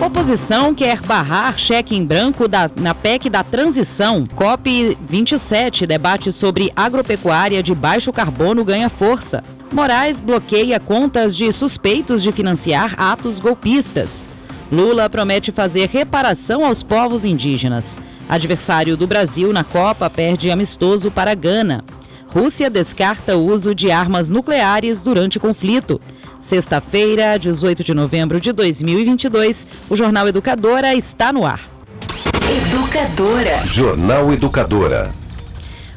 Oposição quer barrar cheque em branco da, na PEC da transição. COP 27 debate sobre agropecuária de baixo carbono ganha força. Moraes bloqueia contas de suspeitos de financiar atos golpistas. Lula promete fazer reparação aos povos indígenas. Adversário do Brasil na Copa perde amistoso para Gana. Rússia descarta o uso de armas nucleares durante conflito. Sexta-feira, 18 de novembro de 2022, o Jornal Educadora está no ar. Educadora. Jornal Educadora.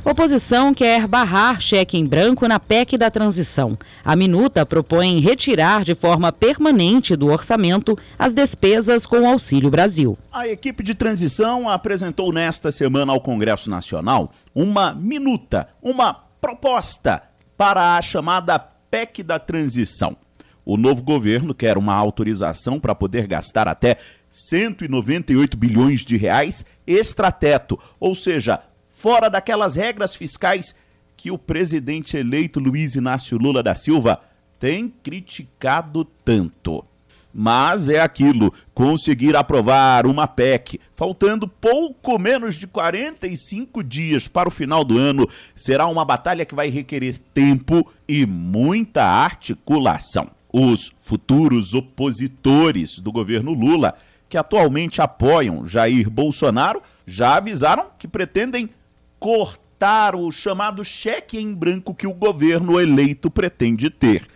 Oposição quer barrar cheque em branco na PEC da transição. A minuta propõe retirar de forma permanente do orçamento as despesas com o Auxílio Brasil. A equipe de transição apresentou nesta semana ao Congresso Nacional uma minuta, uma proposta para a chamada PEC da transição. O novo governo quer uma autorização para poder gastar até 198 bilhões de reais extrateto, ou seja, fora daquelas regras fiscais que o presidente eleito Luiz Inácio Lula da Silva tem criticado tanto. Mas é aquilo, conseguir aprovar uma PEC, faltando pouco menos de 45 dias para o final do ano, será uma batalha que vai requerer tempo e muita articulação. Os futuros opositores do governo Lula, que atualmente apoiam Jair Bolsonaro, já avisaram que pretendem cortar o chamado cheque em branco que o governo eleito pretende ter.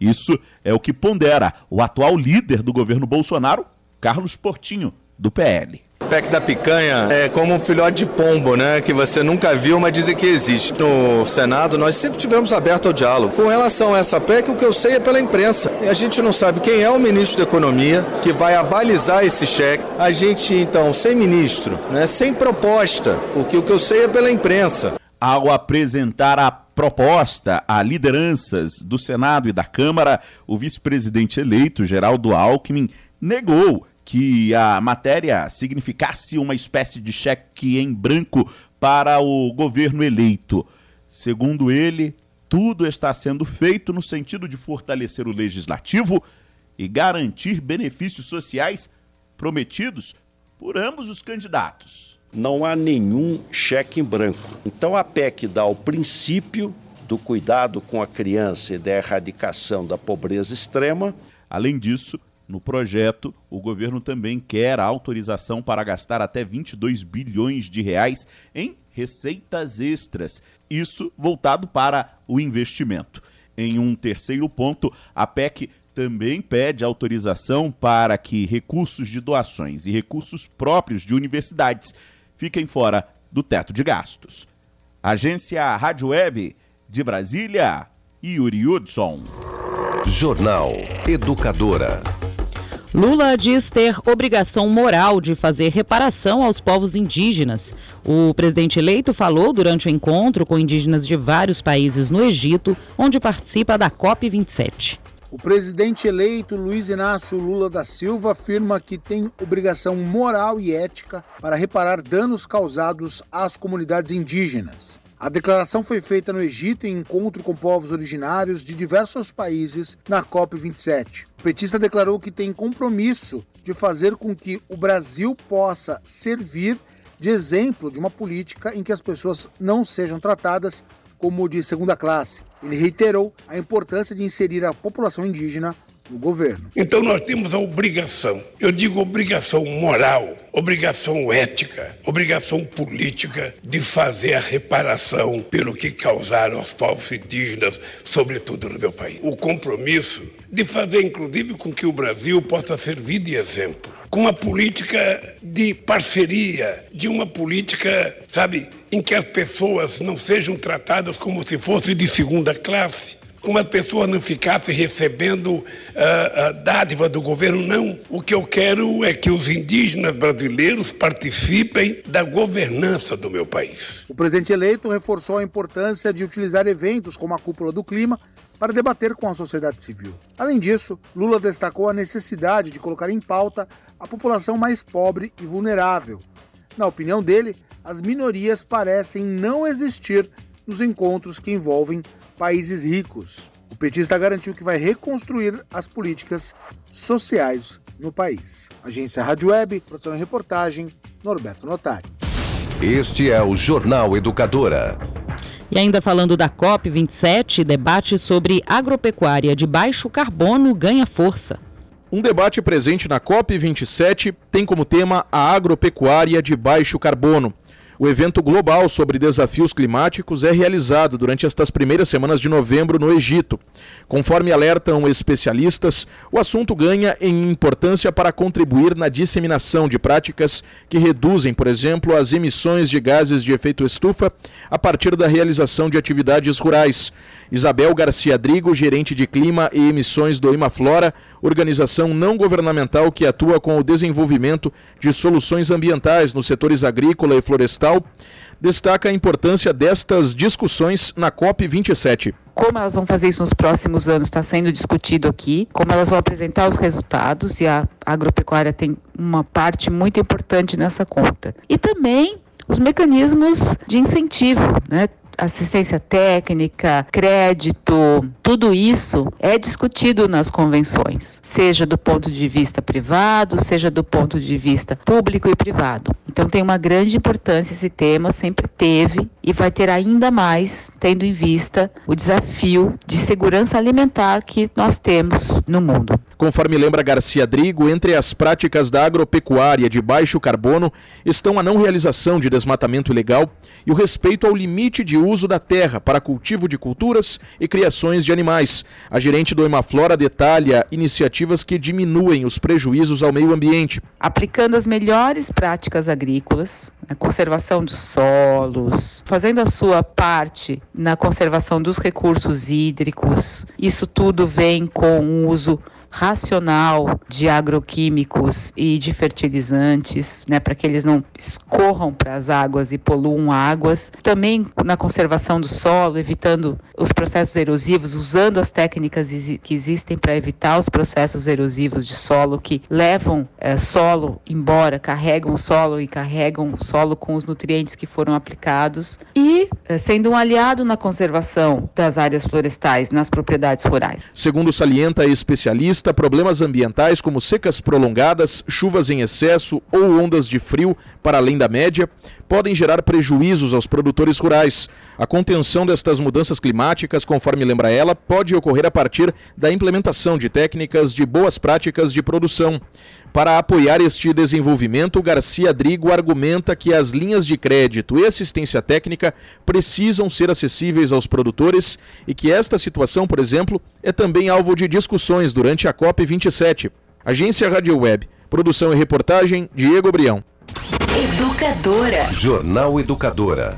Isso é o que pondera o atual líder do governo Bolsonaro, Carlos Portinho, do PL. PEC da picanha é como um filhote de pombo, né? Que você nunca viu, mas dizem que existe. No Senado, nós sempre tivemos aberto ao diálogo. Com relação a essa PEC, o que eu sei é pela imprensa. E a gente não sabe quem é o ministro da Economia que vai avalizar esse cheque. A gente, então, sem ministro, né? sem proposta, porque o que eu sei é pela imprensa. Ao apresentar a proposta a lideranças do Senado e da Câmara, o vice-presidente eleito, Geraldo Alckmin, negou que a matéria significasse uma espécie de cheque em branco para o governo eleito. Segundo ele, tudo está sendo feito no sentido de fortalecer o legislativo e garantir benefícios sociais prometidos por ambos os candidatos. Não há nenhum cheque em branco. Então a PEC dá o princípio do cuidado com a criança e da erradicação da pobreza extrema. Além disso, no projeto, o governo também quer autorização para gastar até 22 bilhões de reais em receitas extras, isso voltado para o investimento. Em um terceiro ponto, a PEC também pede autorização para que recursos de doações e recursos próprios de universidades fiquem fora do teto de gastos. Agência Rádio Web de Brasília, Yuri Hudson. Jornal Educadora. Lula diz ter obrigação moral de fazer reparação aos povos indígenas. O presidente eleito falou durante o encontro com indígenas de vários países no Egito, onde participa da COP27. O presidente eleito Luiz Inácio Lula da Silva afirma que tem obrigação moral e ética para reparar danos causados às comunidades indígenas. A declaração foi feita no Egito em encontro com povos originários de diversos países na COP27. O petista declarou que tem compromisso de fazer com que o Brasil possa servir de exemplo de uma política em que as pessoas não sejam tratadas como de segunda classe. Ele reiterou a importância de inserir a população indígena no governo. Então nós temos a obrigação, eu digo obrigação moral, obrigação ética, obrigação política de fazer a reparação pelo que causaram aos povos indígenas, sobretudo no meu país. O compromisso de fazer, inclusive, com que o Brasil possa servir de exemplo. Com uma política de parceria, de uma política, sabe, em que as pessoas não sejam tratadas como se fossem de segunda classe como as pessoas não ficassem recebendo uh, dádiva do governo, não. O que eu quero é que os indígenas brasileiros participem da governança do meu país. O presidente eleito reforçou a importância de utilizar eventos como a Cúpula do Clima para debater com a sociedade civil. Além disso, Lula destacou a necessidade de colocar em pauta a população mais pobre e vulnerável. Na opinião dele, as minorias parecem não existir nos encontros que envolvem países ricos. O petista garantiu que vai reconstruir as políticas sociais no país. Agência Rádio Web, produção e reportagem, Norberto Notari. Este é o Jornal Educadora. E ainda falando da COP27, debate sobre agropecuária de baixo carbono ganha força. Um debate presente na COP27 tem como tema a agropecuária de baixo carbono. O evento global sobre desafios climáticos é realizado durante estas primeiras semanas de novembro no Egito. Conforme alertam especialistas, o assunto ganha em importância para contribuir na disseminação de práticas que reduzem, por exemplo, as emissões de gases de efeito estufa a partir da realização de atividades rurais. Isabel Garcia Drigo, gerente de clima e emissões do Imaflora, organização não governamental que atua com o desenvolvimento de soluções ambientais nos setores agrícola e florestal, destaca a importância destas discussões na COP27. Como elas vão fazer isso nos próximos anos está sendo discutido aqui, como elas vão apresentar os resultados e a agropecuária tem uma parte muito importante nessa conta. E também os mecanismos de incentivo, né? Assistência técnica, crédito, tudo isso é discutido nas convenções, seja do ponto de vista privado, seja do ponto de vista público e privado. Então tem uma grande importância esse tema, sempre teve e vai ter ainda mais, tendo em vista o desafio de segurança alimentar que nós temos no mundo. Conforme lembra Garcia Drigo, entre as práticas da agropecuária de baixo carbono estão a não realização de desmatamento ilegal e o respeito ao limite de uso da terra para cultivo de culturas e criações de animais. A gerente do Emaflora detalha iniciativas que diminuem os prejuízos ao meio ambiente. Aplicando as melhores práticas agrícolas, a conservação dos solos, fazendo a sua parte na conservação dos recursos hídricos. Isso tudo vem com o uso racional de agroquímicos e de fertilizantes, né, para que eles não escorram para as águas e poluam águas. Também na conservação do solo, evitando os processos erosivos, usando as técnicas que existem para evitar os processos erosivos de solo que levam é, solo embora, carregam o solo e carregam o solo com os nutrientes que foram aplicados e é, sendo um aliado na conservação das áreas florestais nas propriedades rurais. Segundo salienta a especialista problemas ambientais como secas prolongadas, chuvas em excesso ou ondas de frio para além da média podem gerar prejuízos aos produtores rurais. A contenção destas mudanças climáticas, conforme lembra ela, pode ocorrer a partir da implementação de técnicas de boas práticas de produção. Para apoiar este desenvolvimento, Garcia Drigo argumenta que as linhas de crédito e assistência técnica precisam ser acessíveis aos produtores e que esta situação, por exemplo, é também alvo de discussões durante a COP27. Agência Rádio Web. Produção e reportagem Diego Brião. Educadora. Jornal Educadora.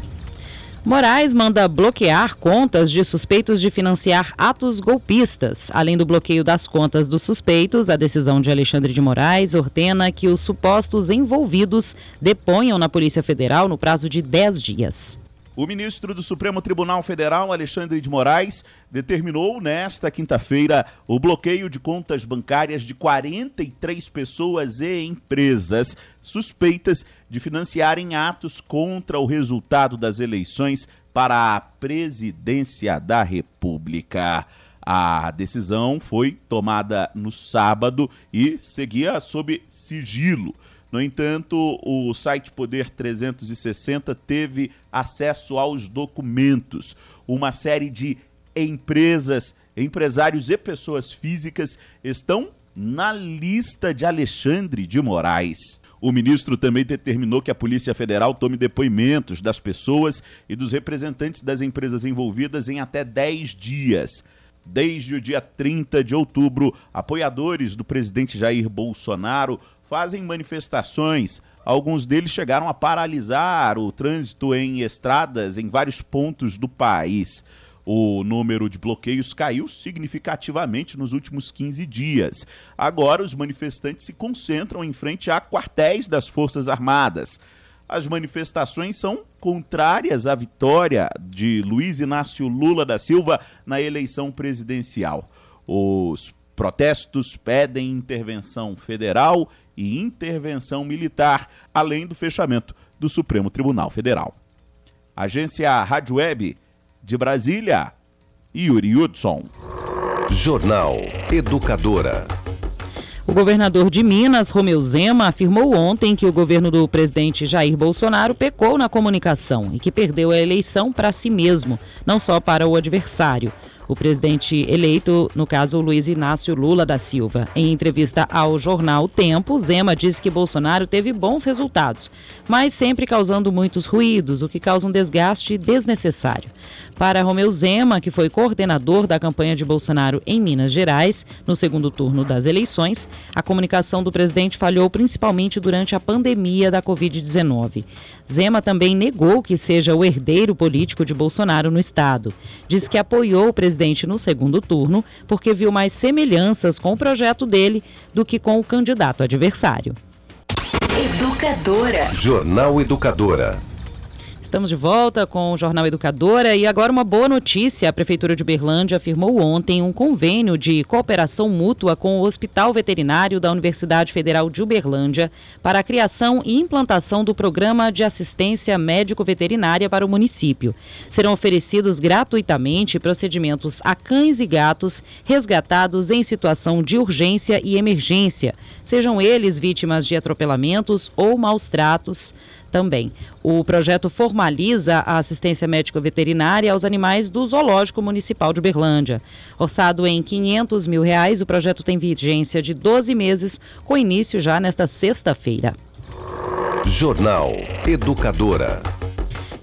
Moraes manda bloquear contas de suspeitos de financiar atos golpistas. Além do bloqueio das contas dos suspeitos, a decisão de Alexandre de Moraes ordena que os supostos envolvidos deponham na Polícia Federal no prazo de 10 dias. O ministro do Supremo Tribunal Federal, Alexandre de Moraes, determinou nesta quinta-feira o bloqueio de contas bancárias de 43 pessoas e empresas suspeitas de financiarem atos contra o resultado das eleições para a presidência da República. A decisão foi tomada no sábado e seguia sob sigilo. No entanto, o site Poder 360 teve acesso aos documentos. Uma série de empresas, empresários e pessoas físicas estão na lista de Alexandre de Moraes. O ministro também determinou que a Polícia Federal tome depoimentos das pessoas e dos representantes das empresas envolvidas em até 10 dias. Desde o dia 30 de outubro, apoiadores do presidente Jair Bolsonaro fazem manifestações. Alguns deles chegaram a paralisar o trânsito em estradas em vários pontos do país. O número de bloqueios caiu significativamente nos últimos 15 dias. Agora, os manifestantes se concentram em frente a quartéis das Forças Armadas. As manifestações são contrárias à vitória de Luiz Inácio Lula da Silva na eleição presidencial. Os protestos pedem intervenção federal e intervenção militar, além do fechamento do Supremo Tribunal Federal. Agência Rádio Web de Brasília, Yuri Hudson. Jornal Educadora. O governador de Minas, Romeu Zema, afirmou ontem que o governo do presidente Jair Bolsonaro pecou na comunicação e que perdeu a eleição para si mesmo, não só para o adversário o presidente eleito, no caso Luiz Inácio Lula da Silva. Em entrevista ao jornal Tempo, Zema disse que Bolsonaro teve bons resultados, mas sempre causando muitos ruídos, o que causa um desgaste desnecessário. Para Romeu Zema, que foi coordenador da campanha de Bolsonaro em Minas Gerais, no segundo turno das eleições, a comunicação do presidente falhou principalmente durante a pandemia da Covid-19. Zema também negou que seja o herdeiro político de Bolsonaro no estado. Diz que apoiou o presidente presidente no segundo turno porque viu mais semelhanças com o projeto dele do que com o candidato adversário. Educadora. Jornal Educadora. Estamos de volta com o Jornal Educadora e agora uma boa notícia. A Prefeitura de Berlândia firmou ontem um convênio de cooperação mútua com o Hospital Veterinário da Universidade Federal de Uberlândia para a criação e implantação do Programa de Assistência Médico-Veterinária para o município. Serão oferecidos gratuitamente procedimentos a cães e gatos resgatados em situação de urgência e emergência, sejam eles vítimas de atropelamentos ou maus tratos também. O projeto formaliza a assistência médico-veterinária aos animais do Zoológico Municipal de Berlândia. Orçado em 500 mil reais, o projeto tem vigência de 12 meses, com início já nesta sexta-feira. Jornal Educadora.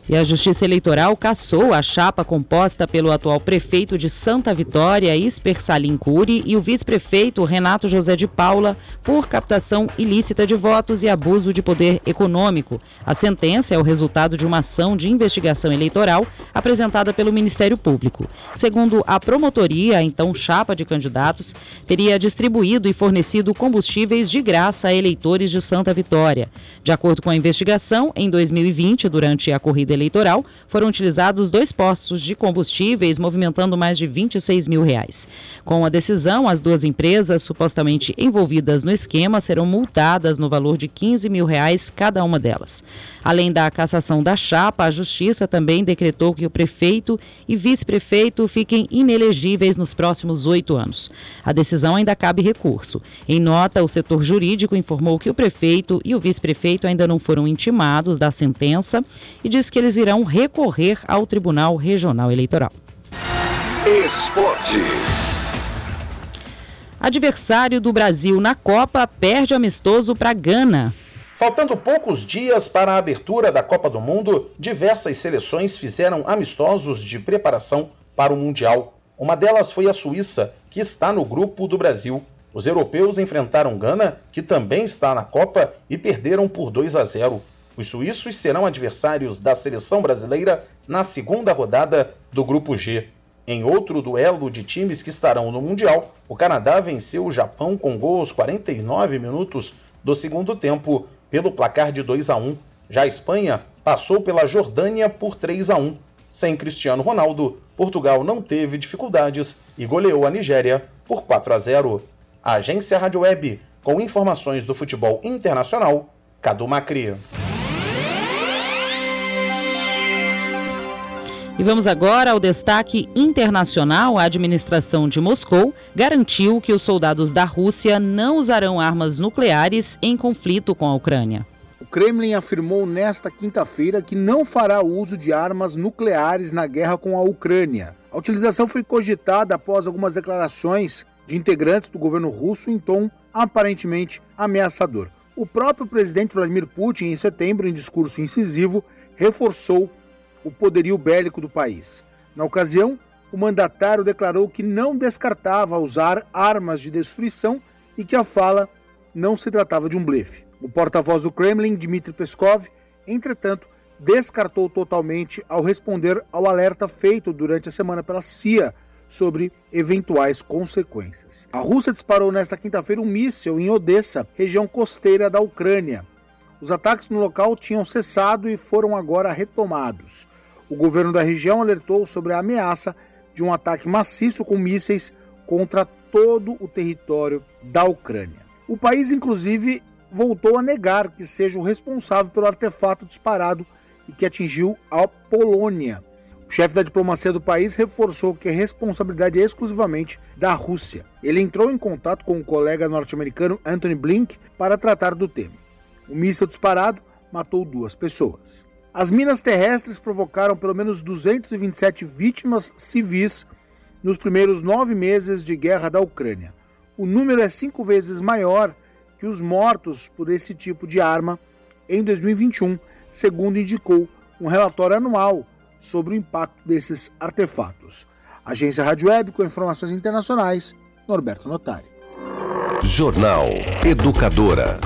E a Justiça Eleitoral cassou a chapa composta pelo atual prefeito de Santa Vitória, Isper Salim Cury, e o vice-prefeito Renato José de Paula por captação ilícita de votos e abuso de poder econômico. A sentença é o resultado de uma ação de investigação eleitoral apresentada pelo Ministério Público. Segundo a promotoria, então chapa de candidatos, teria distribuído e fornecido combustíveis de graça a eleitores de Santa Vitória. De acordo com a investigação, em 2020, durante a corrida eleitoral, foram utilizados dois postos de combustíveis, movimentando mais de 26 mil reais. Com a decisão, as duas empresas supostamente envolvidas no esquema serão multadas no valor de 15 mil reais cada uma delas. Além da cassação da chapa, a Justiça também decretou que o prefeito e vice-prefeito fiquem inelegíveis nos próximos oito anos. A decisão ainda cabe recurso. Em nota, o setor jurídico informou que o prefeito e o vice-prefeito ainda não foram intimados da sentença e diz que eles eles irão recorrer ao Tribunal Regional Eleitoral. Esporte. Adversário do Brasil na Copa perde amistoso para Gana. Faltando poucos dias para a abertura da Copa do Mundo, diversas seleções fizeram amistosos de preparação para o Mundial. Uma delas foi a Suíça, que está no grupo do Brasil. Os europeus enfrentaram Gana, que também está na Copa, e perderam por 2 a 0. Os suíços serão adversários da seleção brasileira na segunda rodada do Grupo G. Em outro duelo de times que estarão no Mundial, o Canadá venceu o Japão com gols 49 minutos do segundo tempo pelo placar de 2 a 1. Já a Espanha passou pela Jordânia por 3 a 1. Sem Cristiano Ronaldo, Portugal não teve dificuldades e goleou a Nigéria por 4 a 0. A agência Rádio Web, com informações do futebol internacional, Cadu Macri. E vamos agora ao destaque internacional. A administração de Moscou garantiu que os soldados da Rússia não usarão armas nucleares em conflito com a Ucrânia. O Kremlin afirmou nesta quinta-feira que não fará uso de armas nucleares na guerra com a Ucrânia. A utilização foi cogitada após algumas declarações de integrantes do governo russo em tom aparentemente ameaçador. O próprio presidente Vladimir Putin, em setembro, em discurso incisivo, reforçou o poderio bélico do país. Na ocasião, o mandatário declarou que não descartava usar armas de destruição e que a fala não se tratava de um blefe. O porta-voz do Kremlin, Dmitry Peskov, entretanto, descartou totalmente ao responder ao alerta feito durante a semana pela CIA sobre eventuais consequências. A Rússia disparou nesta quinta-feira um míssil em Odessa, região costeira da Ucrânia. Os ataques no local tinham cessado e foram agora retomados. O governo da região alertou sobre a ameaça de um ataque maciço com mísseis contra todo o território da Ucrânia. O país, inclusive, voltou a negar que seja o responsável pelo artefato disparado e que atingiu a Polônia. O chefe da diplomacia do país reforçou que a responsabilidade é exclusivamente da Rússia. Ele entrou em contato com o colega norte-americano Anthony Blink para tratar do tema. O míssil disparado matou duas pessoas. As minas terrestres provocaram pelo menos 227 vítimas civis nos primeiros nove meses de guerra da Ucrânia. O número é cinco vezes maior que os mortos por esse tipo de arma em 2021, segundo indicou um relatório anual sobre o impacto desses artefatos. Agência Rádio Web com informações internacionais, Norberto Notari. Jornal Educadora.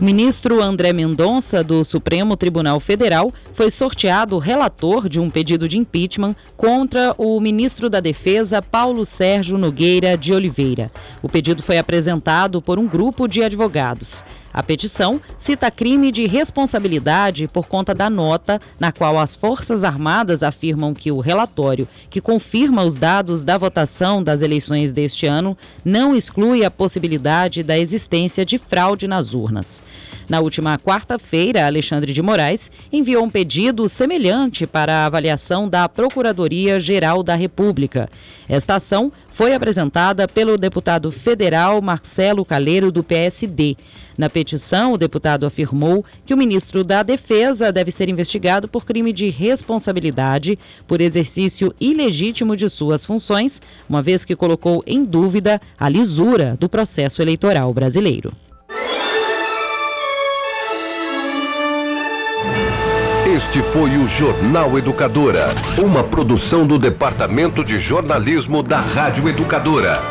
O ministro André Mendonça, do Supremo Tribunal Federal, foi sorteado relator de um pedido de impeachment contra o ministro da Defesa, Paulo Sérgio Nogueira de Oliveira. O pedido foi apresentado por um grupo de advogados. A petição cita crime de responsabilidade por conta da nota na qual as Forças Armadas afirmam que o relatório, que confirma os dados da votação das eleições deste ano, não exclui a possibilidade da existência de fraude nas urnas. Na última quarta-feira, Alexandre de Moraes enviou um pedido semelhante para a avaliação da Procuradoria-Geral da República. Esta ação foi apresentada pelo deputado federal Marcelo Caleiro, do PSD. Na petição, o deputado afirmou que o ministro da Defesa deve ser investigado por crime de responsabilidade por exercício ilegítimo de suas funções, uma vez que colocou em dúvida a lisura do processo eleitoral brasileiro. Este foi o Jornal Educadora, uma produção do Departamento de Jornalismo da Rádio Educadora,